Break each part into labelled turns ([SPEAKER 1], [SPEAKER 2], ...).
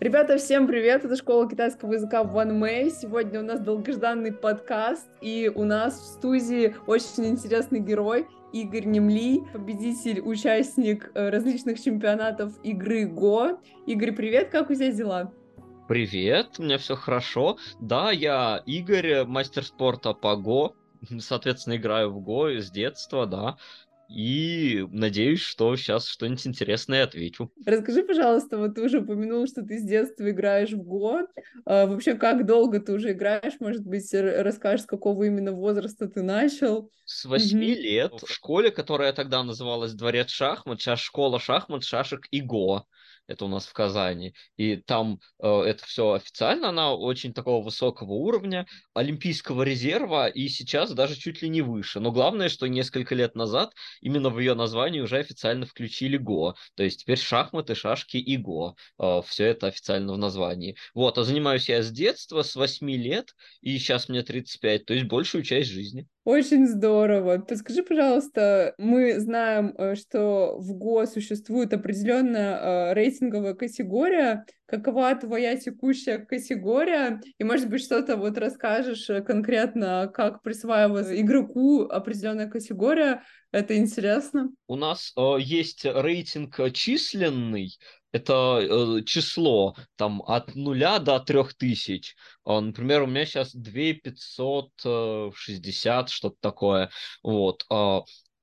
[SPEAKER 1] Ребята, всем привет! Это школа китайского языка One May. Сегодня у нас долгожданный подкаст, и у нас в студии очень интересный герой Игорь Немли, победитель, участник э, различных чемпионатов игры Го. Игорь, привет, как у тебя дела?
[SPEAKER 2] Привет, у меня все хорошо. Да, я Игорь, мастер спорта по ГО. Соответственно, играю в ГО с детства, да. И надеюсь, что сейчас что-нибудь интересное отвечу.
[SPEAKER 1] Расскажи, пожалуйста, вот ты уже упомянул, что ты с детства играешь в Го. А, вообще, как долго ты уже играешь? Может быть, расскажешь, с какого именно возраста ты начал?
[SPEAKER 2] С восьми mm лет в школе, которая тогда называлась Дворец шахмат, сейчас школа шахмат, шашек и Го это у нас в Казани, и там э, это все официально, она очень такого высокого уровня, олимпийского резерва, и сейчас даже чуть ли не выше. Но главное, что несколько лет назад именно в ее названии уже официально включили ГО, то есть теперь шахматы, шашки и ГО, э, все это официально в названии. Вот, а занимаюсь я с детства, с 8 лет, и сейчас мне 35, то есть большую часть жизни.
[SPEAKER 1] Очень здорово. Подскажи, пожалуйста, мы знаем, э, что в ГО существует определенная э, рейтинговая категория. Какова твоя текущая категория? И, может быть, что-то вот расскажешь э, конкретно, как присваивается игроку определенная категория. Это интересно.
[SPEAKER 2] У нас э, есть рейтинг численный, это э, число там от нуля до трех тысяч. Э, например, у меня сейчас 2560, э, что-то такое. Вот.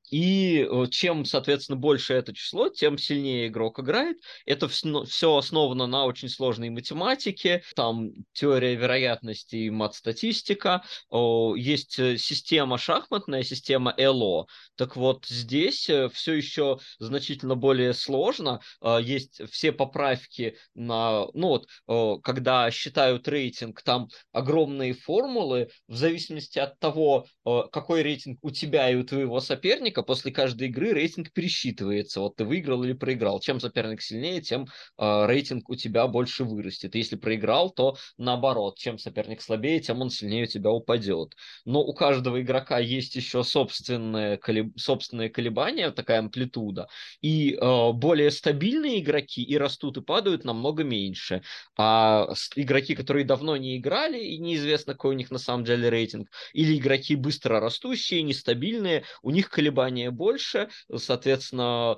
[SPEAKER 2] И э, чем, соответственно, больше это число, тем сильнее игрок играет. Это все основано на очень сложной математике. Там теория вероятности и мат-статистика. Есть э, система шахматная, система ЭЛО. Так вот, здесь э, все еще значительно более сложно. Есть все поправки на... Ну вот, когда считают рейтинг, там огромные формулы. В зависимости от того, какой рейтинг у тебя и у твоего соперника, соперника после каждой игры рейтинг пересчитывается. Вот ты выиграл или проиграл. Чем соперник сильнее, тем э, рейтинг у тебя больше вырастет. Если проиграл, то наоборот. Чем соперник слабее, тем он сильнее у тебя упадет. Но у каждого игрока есть еще собственные, колеб... собственные колебания, такая амплитуда. И э, более стабильные игроки и растут, и падают намного меньше. А игроки, которые давно не играли, и неизвестно, какой у них на самом деле рейтинг, или игроки быстро растущие, нестабильные, у них колебания колебания больше, соответственно,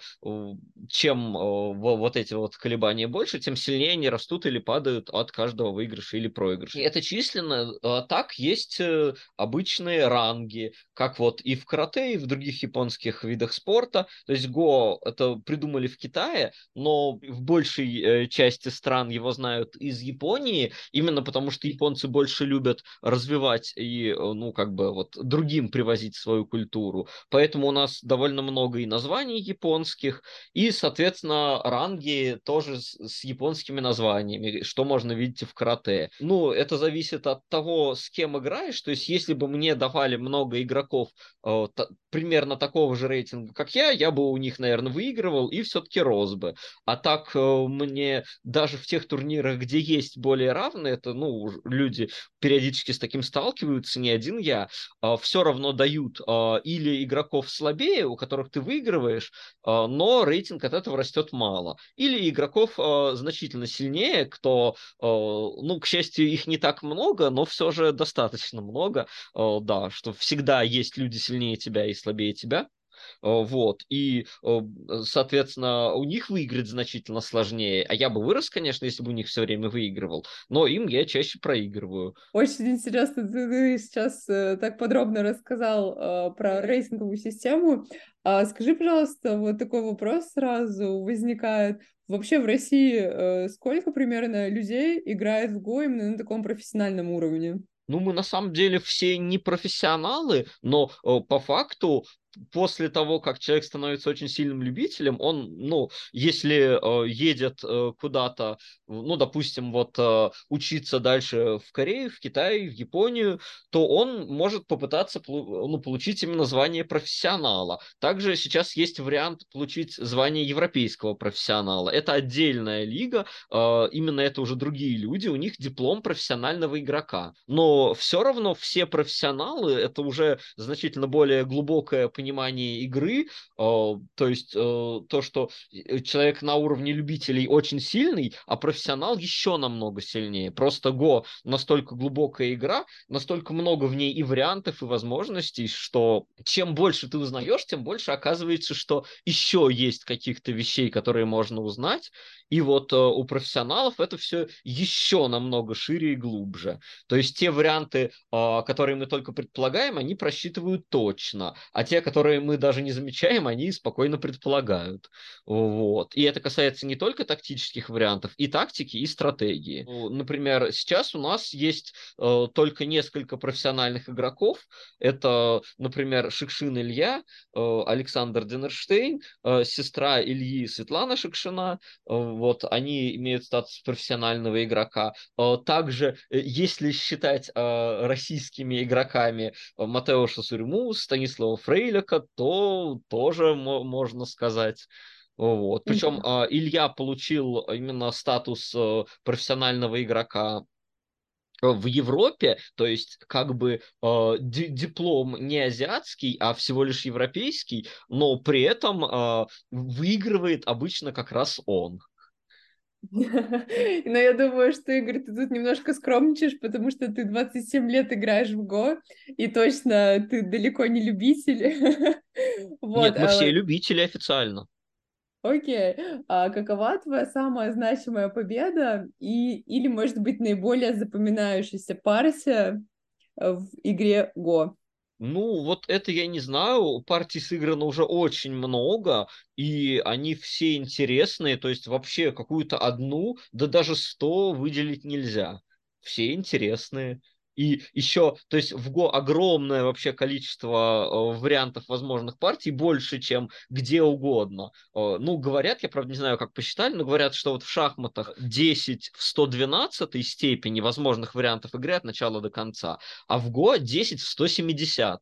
[SPEAKER 2] чем вот эти вот колебания больше, тем сильнее они растут или падают от каждого выигрыша или проигрыша. Это численно. А так есть э, обычные ранги, как вот и в карате, и в других японских видах спорта. То есть го это придумали в Китае, но в большей э, части стран его знают из Японии, именно потому что японцы больше любят развивать и, э, ну, как бы вот другим привозить свою культуру. Поэтому у нас довольно много и названий японских, и, соответственно, ранги тоже с, с японскими названиями, что можно видеть в карате. Ну, это зависит от того, с кем играешь. То есть, если бы мне давали много игроков э, примерно такого же рейтинга, как я, я бы у них, наверное, выигрывал и все-таки рос бы. А так э, мне даже в тех турнирах, где есть более равные, это, ну, люди периодически с таким сталкиваются, не один я, э, все равно дают э, или игроков слабее, у которых ты выигрываешь, а, но рейтинг от этого растет мало. Или игроков а, значительно сильнее, кто, а, ну, к счастью, их не так много, но все же достаточно много, да, что всегда есть люди сильнее тебя и слабее тебя. Э, вот, и, э, соответственно, у них выиграть значительно сложнее, а я бы вырос, конечно, если бы у них все время выигрывал, но им я чаще проигрываю.
[SPEAKER 1] Очень интересно, ты сейчас э, так подробно рассказал про рейтинговую систему. А скажи, пожалуйста, вот такой вопрос сразу возникает. Вообще в России сколько примерно людей играет в Го именно на таком профессиональном уровне?
[SPEAKER 2] Ну, мы на самом деле все не профессионалы, но э, по факту после того, как человек становится очень сильным любителем, он, ну, если э, едет э, куда-то, ну, допустим, вот э, учиться дальше в Корею, в Китай, в Японию, то он может попытаться ну, получить именно звание профессионала. Также сейчас есть вариант получить звание европейского профессионала. Это отдельная лига, э, именно это уже другие люди, у них диплом профессионального игрока. Но все равно все профессионалы, это уже значительно более глубокое понимание понимание игры, то есть то, что человек на уровне любителей очень сильный, а профессионал еще намного сильнее. Просто Го настолько глубокая игра, настолько много в ней и вариантов, и возможностей, что чем больше ты узнаешь, тем больше оказывается, что еще есть каких-то вещей, которые можно узнать, и вот э, у профессионалов это все еще намного шире и глубже. То есть те варианты, э, которые мы только предполагаем, они просчитывают точно, а те, которые мы даже не замечаем, они спокойно предполагают. Вот. И это касается не только тактических вариантов, и тактики, и стратегии. Например, сейчас у нас есть э, только несколько профессиональных игроков. Это, например, Шикшин Илья, э, Александр Денерштейн, э, сестра Ильи Светлана Шикшина, э, вот они имеют статус профессионального игрока. Э, также, э, если считать э, российскими игроками Матеуша Сурьму, Станислава Фрейлика, то тоже можно сказать. Вот. Причем mm-hmm. Илья получил именно статус профессионального игрока в Европе, то есть как бы э, диплом не азиатский, а всего лишь европейский, но при этом э, выигрывает обычно как раз он.
[SPEAKER 1] Но я думаю, что, Игорь, ты тут немножко скромничаешь, потому что ты 27 лет играешь в Го, и точно ты далеко не любитель.
[SPEAKER 2] вот, Нет, мы а... все любители официально.
[SPEAKER 1] Окей. А какова твоя самая значимая победа и, или, может быть, наиболее запоминающаяся партия в игре Го?
[SPEAKER 2] Ну, вот это я не знаю. Партий сыграно уже очень много, и они все интересные. То есть вообще какую-то одну, да даже сто выделить нельзя. Все интересные. И еще, то есть в Го огромное вообще количество э, вариантов возможных партий, больше, чем где угодно. Э, ну, говорят, я, правда, не знаю, как посчитали, но говорят, что вот в шахматах 10 в 112 степени возможных вариантов игры от начала до конца, а в Го 10 в 170.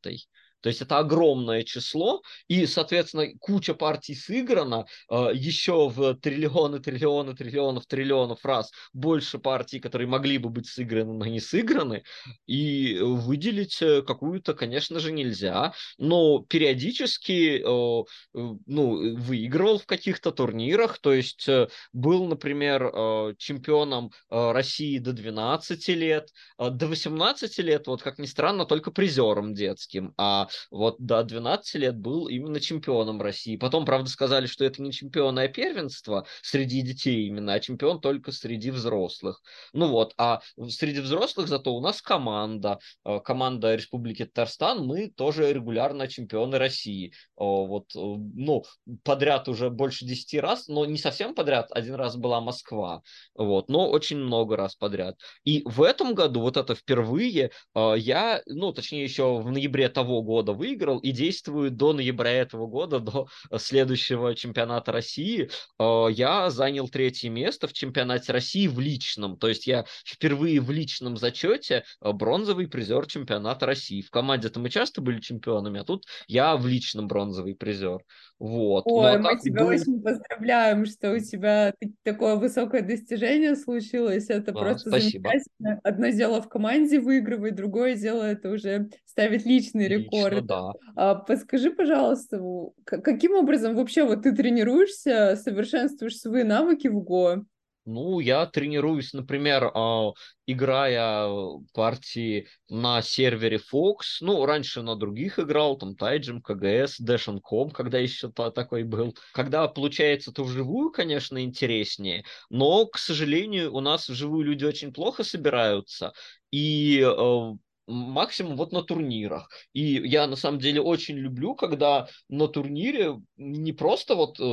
[SPEAKER 2] То есть это огромное число, и, соответственно, куча партий сыграна э, еще в триллионы, триллионы, триллионов, триллионов раз больше партий, которые могли бы быть сыграны, но не сыграны, и выделить э, какую-то, конечно же, нельзя, но периодически э, ну, выигрывал в каких-то турнирах, то есть был, например, чемпионом России до 12 лет, до 18 лет, вот как ни странно, только призером детским, а вот до 12 лет был именно чемпионом России. Потом, правда, сказали, что это не чемпионное первенство среди детей именно, а чемпион только среди взрослых. Ну вот, а среди взрослых зато у нас команда, э, команда Республики Татарстан, мы тоже регулярно чемпионы России. Вот, э, ну, подряд уже больше 10 раз, но не совсем подряд, один раз была Москва, вот, но очень много раз подряд. И в этом году, вот это впервые, э, я, ну, точнее, еще в ноябре того года, года выиграл и действует до ноября этого года, до следующего чемпионата России. Э, я занял третье место в чемпионате России в личном. То есть я впервые в личном зачете э, бронзовый призер чемпионата России. В команде-то мы часто были чемпионами, а тут я в личном бронзовый призер. Вот.
[SPEAKER 1] Ой, ну, а мы тебя был... очень поздравляем, что у тебя такое высокое достижение случилось. Это а, просто спасибо. замечательно. Одно дело в команде выигрывать, другое дело это уже ставить личный рекорд. Лично,
[SPEAKER 2] да.
[SPEAKER 1] А, подскажи, пожалуйста, каким образом вообще вот ты тренируешься, совершенствуешь свои навыки в ГО?
[SPEAKER 2] Ну, я тренируюсь, например, а, играя партии на сервере Fox. Ну, раньше на других играл, там Тайджим, КГС, Dash.com, когда еще такой был. Когда получается, то вживую, конечно, интереснее, но, к сожалению, у нас вживую люди очень плохо собираются, и э, максимум вот на турнирах. И я на самом деле очень люблю, когда на турнире не просто вот э,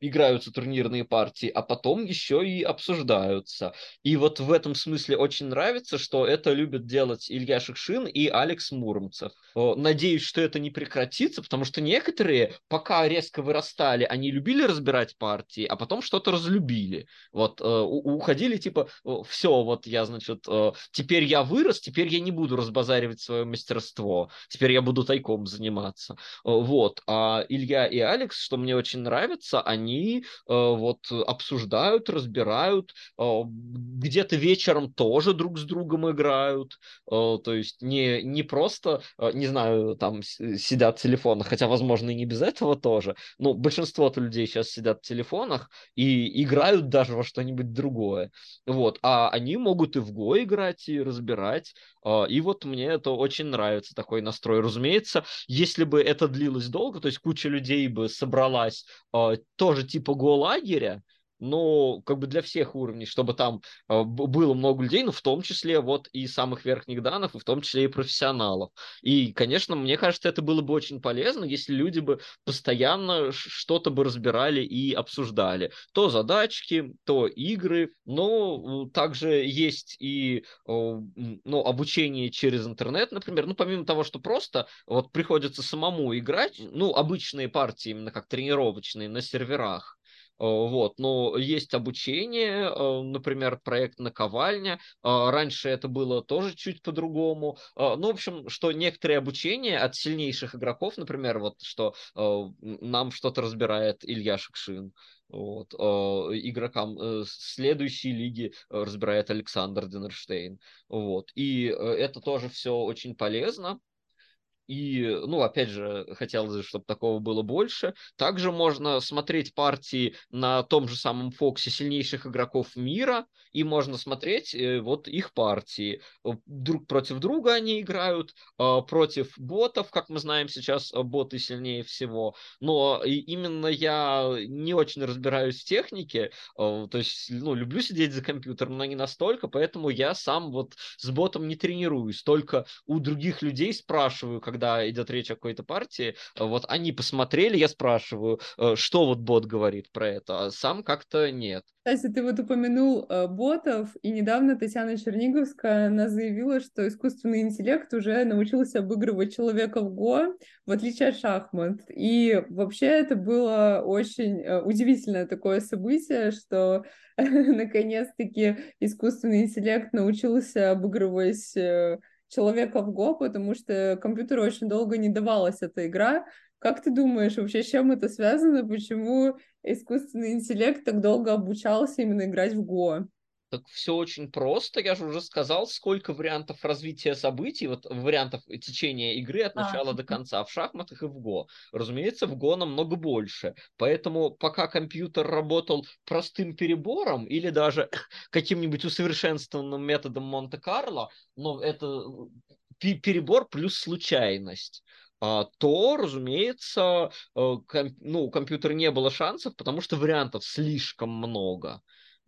[SPEAKER 2] играются турнирные партии, а потом еще и обсуждаются. И вот в этом смысле очень нравится, что это любят делать Илья Шикшин и Алекс Муромцев. Надеюсь, что это не прекратится, потому что некоторые, пока резко вырастали, они любили разбирать партии, а потом что-то разлюбили. Вот э, уходили типа, все, вот я, значит, э, теперь я вырос, теперь я не буду разбирать разбазаривать свое мастерство. Теперь я буду тайком заниматься. Вот. А Илья и Алекс, что мне очень нравится, они вот обсуждают, разбирают, где-то вечером тоже друг с другом играют. То есть не, не просто, не знаю, там сидят в телефонах, хотя, возможно, и не без этого тоже. Но большинство людей сейчас сидят в телефонах и играют даже во что-нибудь другое. Вот. А они могут и в Го играть, и разбирать. И вот мне это очень нравится, такой настрой. Разумеется, если бы это длилось долго, то есть куча людей бы собралась а, тоже типа Го-лагеря, но как бы для всех уровней, чтобы там э, было много людей, ну, в том числе вот и самых верхних данных, и в том числе и профессионалов. И, конечно, мне кажется, это было бы очень полезно, если люди бы постоянно что-то бы разбирали и обсуждали. То задачки, то игры, но также есть и ну, обучение через интернет, например. Ну, помимо того, что просто вот приходится самому играть, ну, обычные партии, именно как тренировочные на серверах, Э, вот, но есть обучение, э, например, проект наковальня. Э, раньше это было тоже чуть по-другому. Ну, в общем, что некоторые обучения от сильнейших игроков, например, вот что нам что-то разбирает Илья Шекшин, вот, игрокам следующей лиги разбирает Александр Денерштейн. Вот, и это тоже все очень полезно. И, ну, опять же, хотелось бы, чтобы такого было больше. Также можно смотреть партии на том же самом Фоксе сильнейших игроков мира, и можно смотреть э, вот их партии. Друг против друга они играют, э, против ботов, как мы знаем сейчас, э, боты сильнее всего. Но именно я не очень разбираюсь в технике, то есть, ну, люблю сидеть за компьютером, но не настолько, поэтому я сам вот с ботом не тренируюсь, только у других людей спрашиваю, когда идет речь о какой-то партии, вот они посмотрели, я спрашиваю, э, что вот бот говорит про это, а сам как-то нет.
[SPEAKER 1] Кстати, ты вот упомянул э, ботов, и недавно Татьяна Черниговская, она заявила, что искусственный интеллект уже научился обыгрывать человека в Го, в отличие от шахмат. И вообще это было очень э, удивительное такое событие, что наконец-таки искусственный интеллект научился обыгрывать э, человека в Го, потому что компьютеру очень долго не давалась эта игра. Как ты думаешь, вообще с чем это связано? Почему искусственный интеллект так долго обучался именно играть в Го?
[SPEAKER 2] Так все очень просто. Я же уже сказал, сколько вариантов развития событий, вот вариантов течения игры от а. начала а. до конца в шахматах и в Го. Разумеется, в Го намного больше. Поэтому пока компьютер работал простым перебором или даже каким-нибудь усовершенствованным методом Монте-Карло, но это перебор плюс случайность а, то, разумеется, э, комп, ну, у компьютера не было шансов, потому что вариантов слишком много.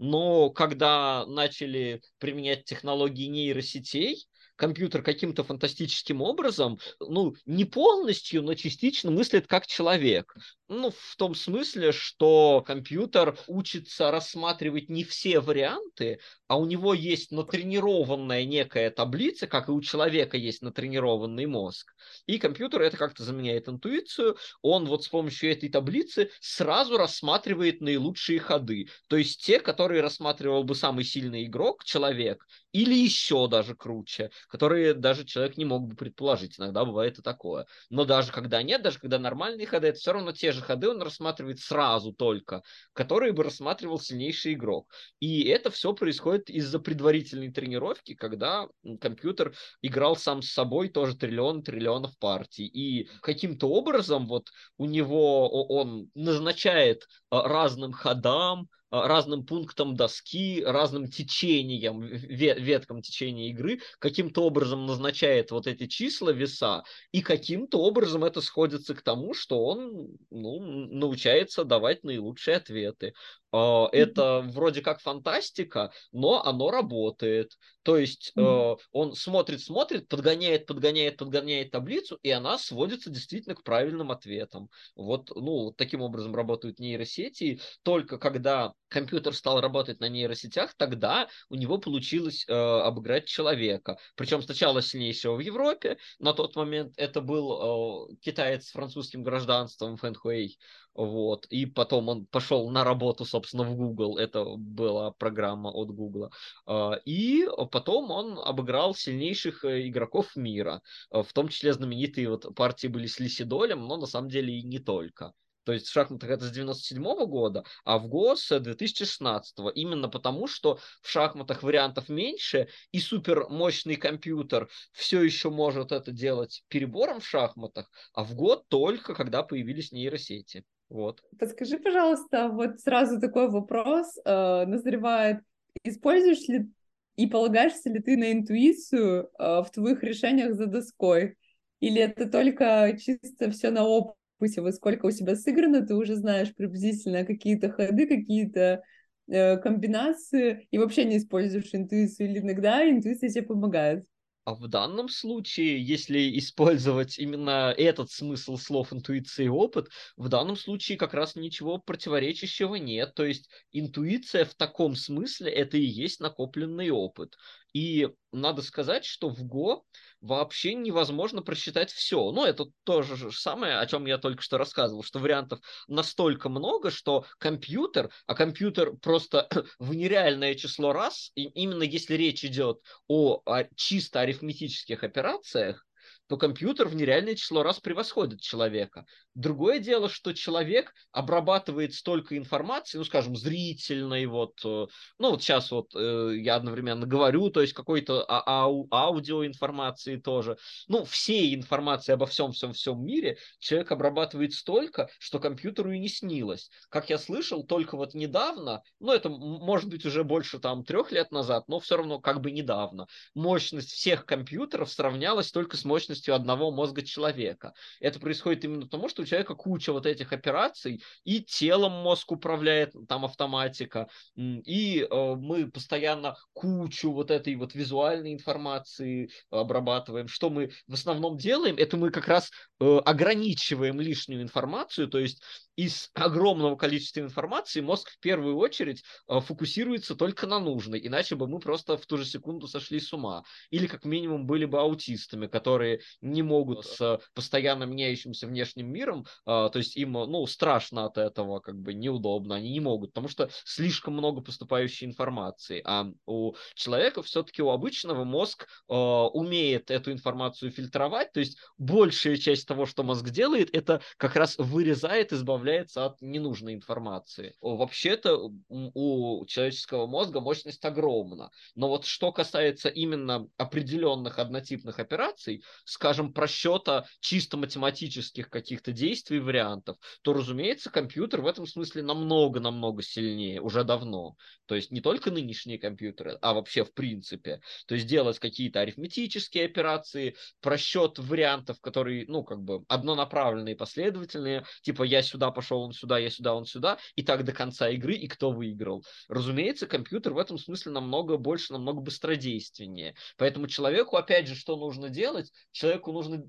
[SPEAKER 2] Но когда начали применять технологии нейросетей, компьютер каким-то фантастическим образом, ну, не полностью, но частично мыслит как человек. Ну, в том смысле, что компьютер учится рассматривать не все варианты, а у него есть натренированная некая таблица, как и у человека есть натренированный мозг. И компьютер это как-то заменяет интуицию. Он вот с помощью этой таблицы сразу рассматривает наилучшие ходы. То есть те, которые рассматривал бы самый сильный игрок, человек, или еще даже круче, которые даже человек не мог бы предположить. Иногда бывает и такое. Но даже когда нет, даже когда нормальные ходы, это все равно те же ходы он рассматривает сразу только, которые бы рассматривал сильнейший игрок. И это все происходит из-за предварительной тренировки, когда компьютер играл сам с собой тоже триллион триллионов партий. И каким-то образом вот у него он назначает а, разным ходам, разным пунктам доски, разным течениям, веткам течения игры, каким-то образом назначает вот эти числа, веса, и каким-то образом это сходится к тому, что он ну, научается давать наилучшие ответы. А, это вроде как фантастика, но оно работает. То есть mm-hmm. он смотрит, смотрит, подгоняет, подгоняет, подгоняет таблицу, и она сводится действительно к правильным ответам. Вот, ну, таким образом работают нейросети. Только когда компьютер стал работать на нейросетях, тогда у него получилось э, обыграть человека. Причем сначала сильнейшего в Европе. На тот момент это был э, китаец с французским гражданством Фэн Хуэй. Вот, и потом он пошел на работу, собственно, в Google, это была программа от Google, а, и потом он обыграл сильнейших э, игроков мира, в том числе знаменитые вот партии были с Лисидолем, но на самом деле и не только. То есть в шахматах это с 97 -го года, а в ГО с 2016. -го. Именно потому, что в шахматах вариантов меньше, и супер мощный компьютер все еще может это делать перебором в шахматах, а в ГО только когда появились нейросети. Вот.
[SPEAKER 1] Подскажи, пожалуйста, вот сразу такой вопрос э, назревает. Используешь ли и полагаешься ли ты на интуицию э, в твоих решениях за доской? Или это только чисто все на опыт? опыте, вот сколько у себя сыграно, ты уже знаешь приблизительно какие-то ходы, какие-то э, комбинации, и вообще не используешь интуицию, или иногда интуиция тебе помогает.
[SPEAKER 2] А в данном случае, если использовать именно этот смысл слов интуиция и опыт, в данном случае как раз ничего противоречащего нет. То есть интуиция в таком смысле это и есть накопленный опыт. И надо сказать, что в Go вообще невозможно просчитать все. Ну, это то же самое, о чем я только что рассказывал, что вариантов настолько много, что компьютер, а компьютер просто в нереальное число раз, и именно если речь идет о, о чисто арифметических операциях, то компьютер в нереальное число раз превосходит человека. Другое дело, что человек обрабатывает столько информации, ну, скажем, зрительной, вот, э, ну, вот сейчас вот э, я одновременно говорю, то есть какой-то а ау аудиоинформации тоже. Ну, всей информации обо всем-всем-всем мире человек обрабатывает столько, что компьютеру и не снилось. Как я слышал, только вот недавно, ну, это может быть уже больше там трех лет назад, но все равно как бы недавно, мощность всех компьютеров сравнялась только с мощностью мощностью одного мозга человека. Это происходит именно потому, что у человека куча вот этих операций, и телом мозг управляет, там автоматика, и э, мы постоянно кучу вот этой вот визуальной информации обрабатываем. Что мы в основном делаем, это мы как раз э, ограничиваем лишнюю информацию, то есть из огромного количества информации мозг в первую очередь э, фокусируется только на нужной, иначе бы мы просто в ту же секунду сошли с ума. Или как минимум были бы аутистами, которые не могут с постоянно меняющимся внешним миром, а, то есть им, ну, страшно от этого, как бы неудобно, они не могут, потому что слишком много поступающей информации, а у человека все-таки у обычного мозг а, умеет эту информацию фильтровать, то есть большая часть того, что мозг делает, это как раз вырезает, избавляется от ненужной информации. Вообще-то у человеческого мозга мощность огромна, но вот что касается именно определенных однотипных операций, скажем, просчета чисто математических каких-то действий, вариантов, то, разумеется, компьютер в этом смысле намного-намного сильнее, уже давно. То есть не только нынешние компьютеры, а вообще в принципе. То есть делать какие-то арифметические операции, просчет вариантов, которые, ну, как бы однонаправленные, последовательные, типа я сюда пошел, он сюда, я сюда, он сюда, и так до конца игры, и кто выиграл. Разумеется, компьютер в этом смысле намного больше, намного быстродейственнее. Поэтому человеку, опять же, что нужно делать? человеку нужно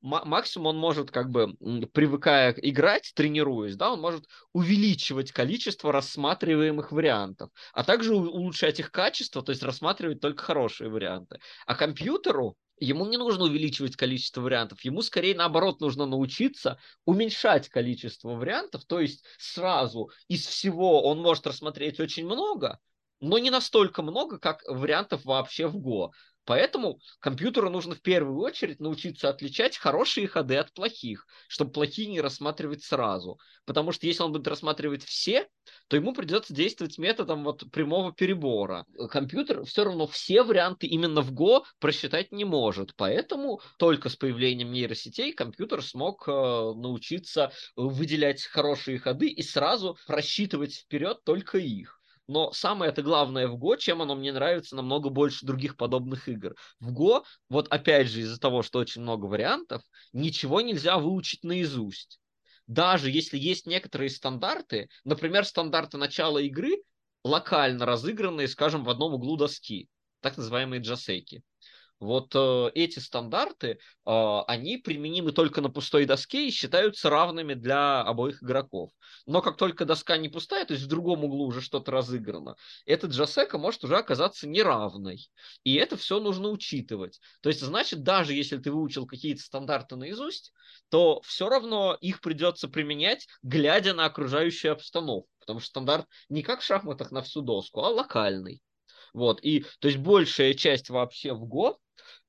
[SPEAKER 2] максимум он может как бы привыкая играть, тренируясь, да, он может увеличивать количество рассматриваемых вариантов, а также улучшать их качество, то есть рассматривать только хорошие варианты. А компьютеру ему не нужно увеличивать количество вариантов, ему скорее наоборот нужно научиться уменьшать количество вариантов, то есть сразу из всего он может рассмотреть очень много, но не настолько много, как вариантов вообще в Go. Поэтому компьютеру нужно в первую очередь научиться отличать хорошие ходы от плохих, чтобы плохие не рассматривать сразу. Потому что если он будет рассматривать все, то ему придется действовать методом вот прямого перебора. Компьютер все равно все варианты именно в Go просчитать не может. Поэтому только с появлением нейросетей компьютер смог э, научиться выделять хорошие ходы и сразу просчитывать вперед только их. Но самое это главное в Го, чем оно мне нравится намного больше других подобных игр. В Го, вот опять же из-за того, что очень много вариантов, ничего нельзя выучить наизусть. Даже если есть некоторые стандарты, например, стандарты начала игры, локально разыгранные, скажем, в одном углу доски, так называемые джасейки. Вот э, эти стандарты, э, они применимы только на пустой доске и считаются равными для обоих игроков. Но как только доска не пустая, то есть в другом углу уже что-то разыграно, эта джасека может уже оказаться неравной. И это все нужно учитывать. То есть, значит, даже если ты выучил какие-то стандарты наизусть, то все равно их придется применять, глядя на окружающую обстановку. Потому что стандарт не как в шахматах на всю доску, а локальный. Вот, и, то есть, большая часть вообще в год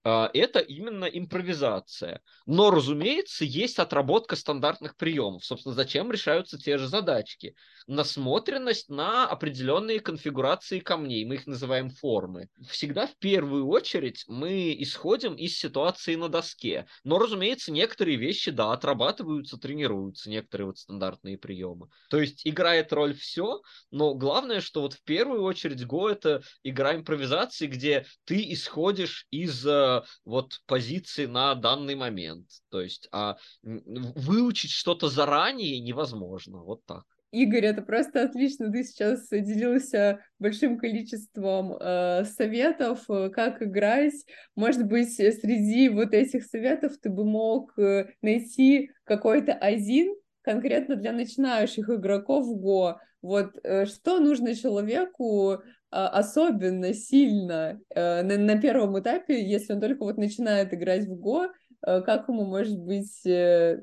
[SPEAKER 2] это именно импровизация. Но, разумеется, есть отработка стандартных приемов. Собственно, зачем решаются те же задачки? Насмотренность на определенные конфигурации камней. Мы их называем формы. Всегда в первую очередь мы исходим из ситуации на доске. Но, разумеется, некоторые вещи, да, отрабатываются, тренируются, некоторые вот стандартные приемы. То есть играет роль все, но главное, что вот в первую очередь Go это игра импровизации, где ты исходишь из э, вот позиции на данный момент. То есть а выучить что-то заранее невозможно. Вот так.
[SPEAKER 1] Игорь, это просто отлично. Ты сейчас делился большим количеством э, советов, э, как играть. Может быть, среди вот этих советов ты бы мог э, найти какой-то один конкретно для начинающих игроков Го. Вот э, что нужно человеку а, особенно сильно э, на, первом этапе, если он только вот начинает играть в Го, э, как ему, может быть,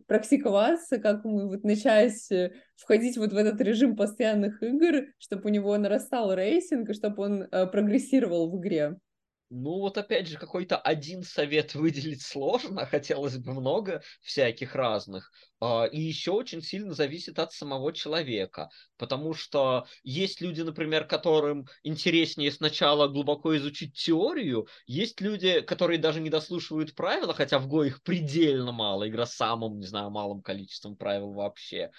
[SPEAKER 1] практиковаться, как ему вот начать входить вот в этот режим постоянных игр, чтобы у него нарастал рейтинг, и чтобы он прогрессировал в игре.
[SPEAKER 2] Ну вот опять же, какой-то один совет выделить сложно, хотелось бы много всяких разных. А, и еще очень сильно зависит от самого человека, потому что есть люди, например, которым интереснее сначала глубоко изучить теорию, есть люди, которые даже не дослушивают правила, хотя в Го их предельно мало, игра с самым, не знаю, малым количеством правил вообще.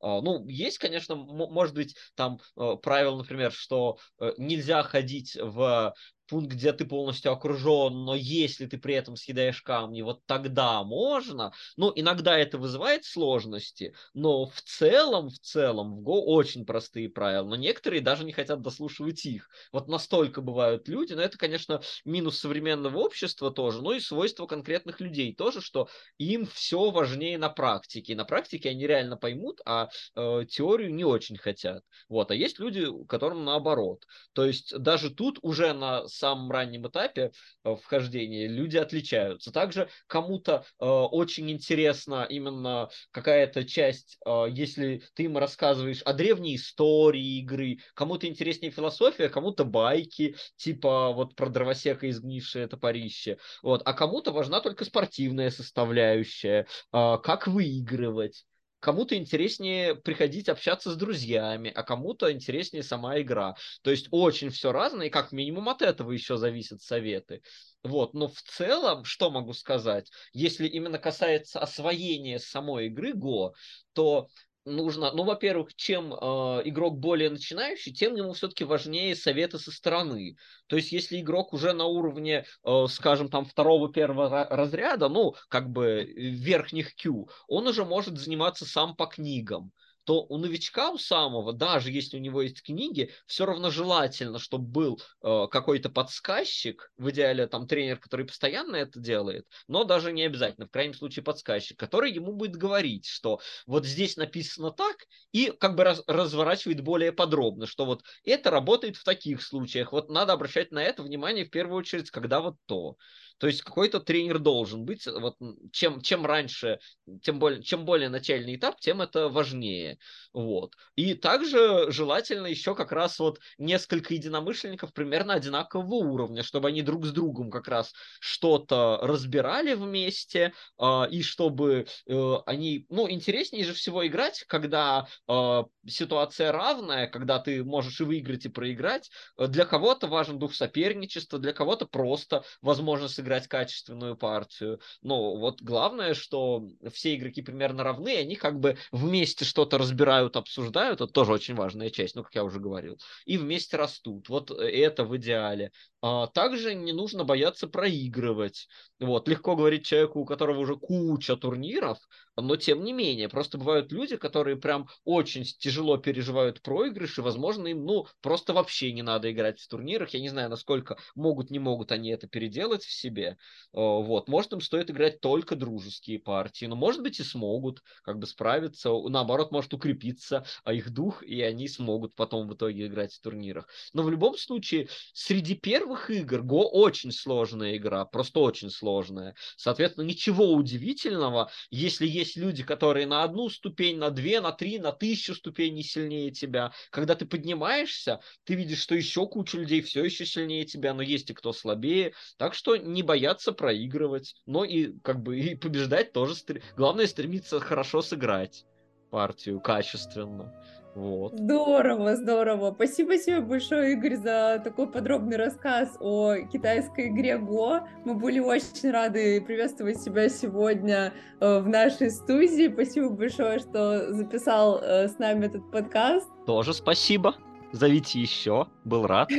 [SPEAKER 2] А, ну, есть, конечно, может быть, там э, правило, например, что э, нельзя ходить в пункт, где ты полностью окружен, но если ты при этом съедаешь камни, вот тогда можно. Ну, иногда это вызывает сложности, но в целом, в целом, в Go очень простые правила, но некоторые даже не хотят дослушивать их. Вот настолько бывают люди, но это, конечно, минус современного общества тоже, но и свойство конкретных людей тоже, что им все важнее на практике. И на практике они реально поймут, а э, теорию не очень хотят. Вот. А есть люди, которым наоборот. То есть даже тут уже на самом раннем этапе э, вхождения люди отличаются. Также кому-то э, очень интересна именно какая-то часть, э, если ты им рассказываешь о древней истории игры, кому-то интереснее философия, кому-то байки, типа вот про дровосека изгнившее топорище, вот, а кому-то важна только спортивная составляющая, как выигрывать, кому-то интереснее приходить общаться с друзьями, а кому-то интереснее сама игра. То есть очень все разное, и как минимум от этого еще зависят советы. Вот, но в целом, что могу сказать, если именно касается освоения самой игры Go, то нужно, ну, во-первых, чем э, игрок более начинающий, тем ему все-таки важнее советы со стороны. То есть, если игрок уже на уровне, э, скажем, там второго, первого разряда, ну, как бы верхних Q, он уже может заниматься сам по книгам то у новичка у самого, даже если у него есть книги, все равно желательно, чтобы был э, какой-то подсказчик, в идеале там тренер, который постоянно это делает, но даже не обязательно, в крайнем случае подсказчик, который ему будет говорить, что вот здесь написано так, и как бы раз, разворачивает более подробно, что вот это работает в таких случаях, вот надо обращать на это внимание в первую очередь, когда вот то. То есть какой-то тренер должен быть. Вот чем, чем раньше, тем более, чем более начальный этап, тем это важнее. Вот. И также желательно еще как раз вот несколько единомышленников примерно одинакового уровня, чтобы они друг с другом как раз что-то разбирали вместе, э, и чтобы э, они... Ну, интереснее же всего играть, когда э, ситуация равная, когда ты можешь и выиграть, и проиграть. Для кого-то важен дух соперничества, для кого-то просто возможность сыграть качественную партию. Но вот главное, что все игроки примерно равны, они как бы вместе что-то разбирают, обсуждают, это тоже очень важная часть, ну, как я уже говорил, и вместе растут. Вот это в идеале. А также не нужно бояться проигрывать. Вот, легко говорить человеку, у которого уже куча турниров, но тем не менее, просто бывают люди, которые прям очень тяжело переживают проигрыш, и, возможно, им, ну, просто вообще не надо играть в турнирах. Я не знаю, насколько могут, не могут они это переделать в себе. Вот, может, им стоит играть только дружеские партии, но, может быть, и смогут как бы справиться. Наоборот, может укрепиться а их дух, и они смогут потом в итоге играть в турнирах. Но в любом случае, среди первых игр Го очень сложная игра, просто очень сложная. Соответственно, ничего удивительного, если есть люди, которые на одну ступень, на две, на три, на тысячу ступеней сильнее тебя. Когда ты поднимаешься, ты видишь, что еще куча людей все еще сильнее тебя, но есть и кто слабее. Так что не бояться проигрывать, но и как бы и побеждать тоже. Главное стремиться хорошо сыграть партию качественно. Вот.
[SPEAKER 1] Здорово, здорово. Спасибо тебе большое, Игорь, за такой подробный рассказ о китайской игре Го. Мы были очень рады приветствовать тебя сегодня э, в нашей студии. Спасибо большое, что записал э, с нами этот подкаст.
[SPEAKER 2] Тоже спасибо. Зовите еще. Был рад.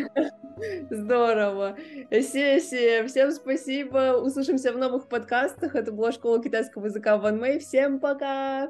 [SPEAKER 1] Здорово. Сеси, всем спасибо. Услышимся в новых подкастах. Это была школа китайского языка Ван Мэй. Всем пока!